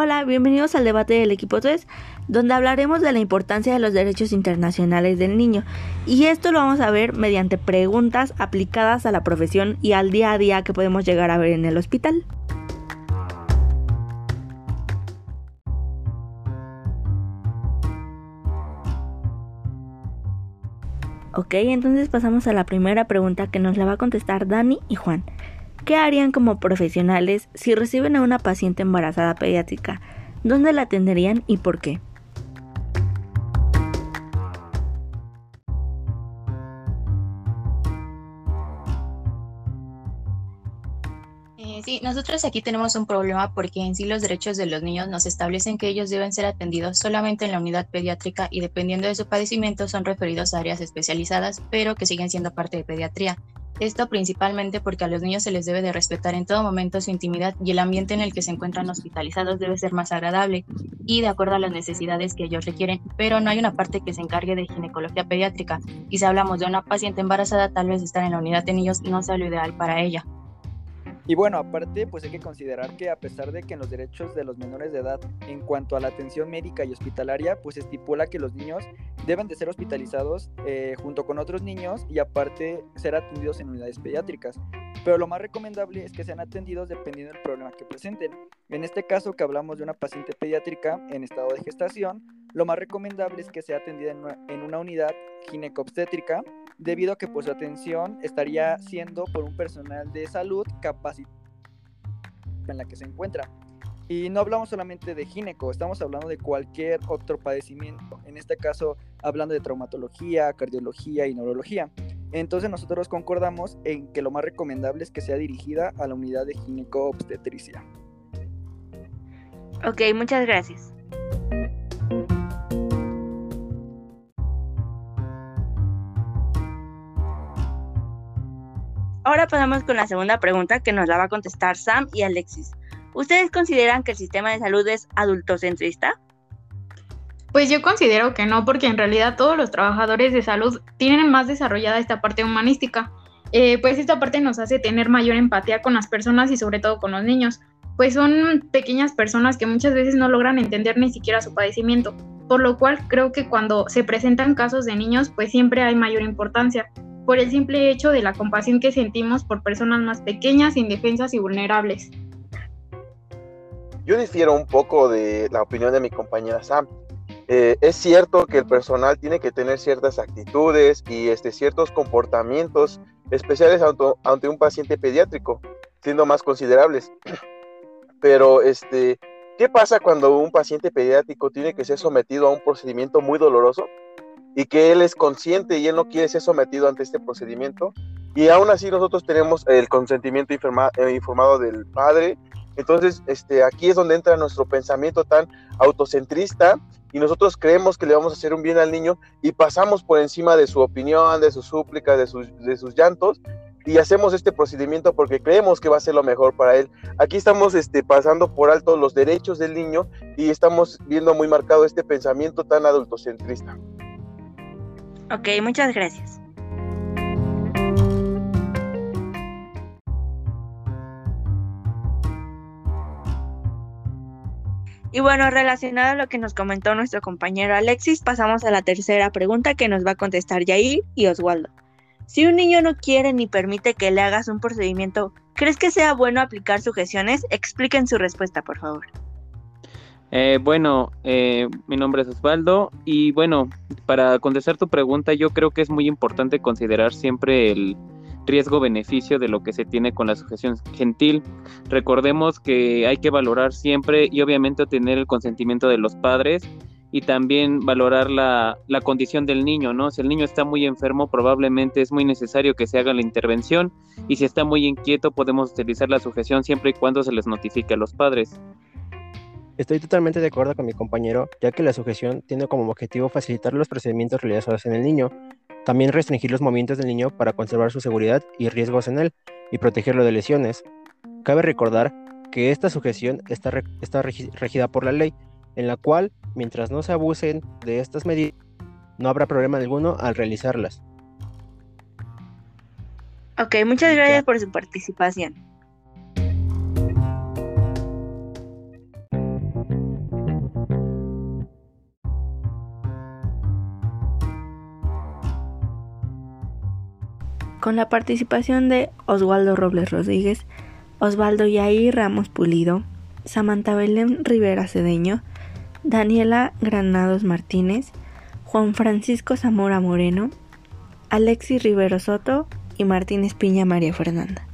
Hola, bienvenidos al debate del equipo 3, donde hablaremos de la importancia de los derechos internacionales del niño. Y esto lo vamos a ver mediante preguntas aplicadas a la profesión y al día a día que podemos llegar a ver en el hospital. Ok, entonces pasamos a la primera pregunta que nos la va a contestar Dani y Juan. ¿Qué harían como profesionales si reciben a una paciente embarazada pediátrica? ¿Dónde la atenderían y por qué? Eh, sí, nosotros aquí tenemos un problema porque en sí los derechos de los niños nos establecen que ellos deben ser atendidos solamente en la unidad pediátrica y dependiendo de su padecimiento son referidos a áreas especializadas, pero que siguen siendo parte de pediatría. Esto principalmente porque a los niños se les debe de respetar en todo momento su intimidad y el ambiente en el que se encuentran hospitalizados debe ser más agradable y de acuerdo a las necesidades que ellos requieren, pero no hay una parte que se encargue de ginecología pediátrica y si hablamos de una paciente embarazada tal vez estar en la unidad de niños no sea lo ideal para ella. Y bueno, aparte, pues hay que considerar que a pesar de que en los derechos de los menores de edad, en cuanto a la atención médica y hospitalaria, pues estipula que los niños deben de ser hospitalizados eh, junto con otros niños y aparte ser atendidos en unidades pediátricas. Pero lo más recomendable es que sean atendidos dependiendo del problema que presenten. En este caso que hablamos de una paciente pediátrica en estado de gestación, lo más recomendable es que sea atendida en una, en una unidad ginecobstétrica debido a que pues, su atención estaría siendo por un personal de salud capacitado en la que se encuentra. Y no hablamos solamente de gineco, estamos hablando de cualquier otro padecimiento, en este caso hablando de traumatología, cardiología y neurología. Entonces nosotros concordamos en que lo más recomendable es que sea dirigida a la unidad de gineco-obstetricia. Ok, muchas gracias. Ahora pasamos con la segunda pregunta que nos la va a contestar Sam y Alexis. ¿Ustedes consideran que el sistema de salud es adultocentrista? Pues yo considero que no, porque en realidad todos los trabajadores de salud tienen más desarrollada esta parte humanística. Eh, pues esta parte nos hace tener mayor empatía con las personas y sobre todo con los niños, pues son pequeñas personas que muchas veces no logran entender ni siquiera su padecimiento, por lo cual creo que cuando se presentan casos de niños, pues siempre hay mayor importancia por el simple hecho de la compasión que sentimos por personas más pequeñas, indefensas y vulnerables. Yo difiero un poco de la opinión de mi compañera Sam. Eh, es cierto que el personal tiene que tener ciertas actitudes y este, ciertos comportamientos especiales ante, un paciente pediátrico, siendo más considerables. Pero, este, ¿qué pasa cuando un paciente pediátrico tiene que ser sometido a un procedimiento muy doloroso? Y que él es consciente y él no quiere ser sometido ante este procedimiento. Y aún así nosotros tenemos el consentimiento eh, informado del padre. Entonces, este, aquí es donde entra nuestro pensamiento tan autocentrista y nosotros creemos que le vamos a hacer un bien al niño y pasamos por encima de su opinión, de sus súplicas, de sus, llantos y hacemos este procedimiento porque creemos que va a ser lo mejor para él. Aquí estamos este, pasando por alto los derechos del niño y estamos viendo muy marcado este pensamiento tan adultocentrista. Ok, muchas gracias. Y bueno, relacionado a lo que nos comentó nuestro compañero Alexis, pasamos a la tercera pregunta que nos va a contestar Yair y Oswaldo. Si un niño no quiere ni permite que le hagas un procedimiento, ¿crees que sea bueno aplicar sujeciones? Expliquen su respuesta, por favor. Eh, bueno, eh, mi nombre es Osvaldo y bueno, para contestar tu pregunta, yo creo que es muy importante considerar siempre el riesgo-beneficio de lo que se tiene con la sujeción gentil. Recordemos que hay que valorar siempre y obviamente tener el consentimiento de los padres y también valorar la, la, condición del niño, ¿no? Si el niño está muy enfermo, probablemente es muy necesario que se haga la intervención y si está muy inquieto, podemos utilizar la sujeción siempre y cuando se les notifique a los padres. Estoy totalmente de acuerdo con mi compañero, ya que la sujeción tiene como objetivo facilitar los procedimientos realizados en el niño, también restringir los movimientos del niño para conservar su seguridad y riesgos en él y protegerlo de lesiones. Cabe recordar que esta sujeción está, está regida por la ley, en la cual, mientras no se abusen de estas medidas, no habrá problema alguno al realizarlas. Ok, muchas gracias por su participación. Con la participación de Oswaldo Robles Rodríguez, Osvaldo Yair Ramos Pulido, Samantha Belén Rivera Cedeño, Daniela Granados Martínez, Juan Francisco Zamora Moreno, Alexis Rivero Soto y Martínez Piña María Fernanda.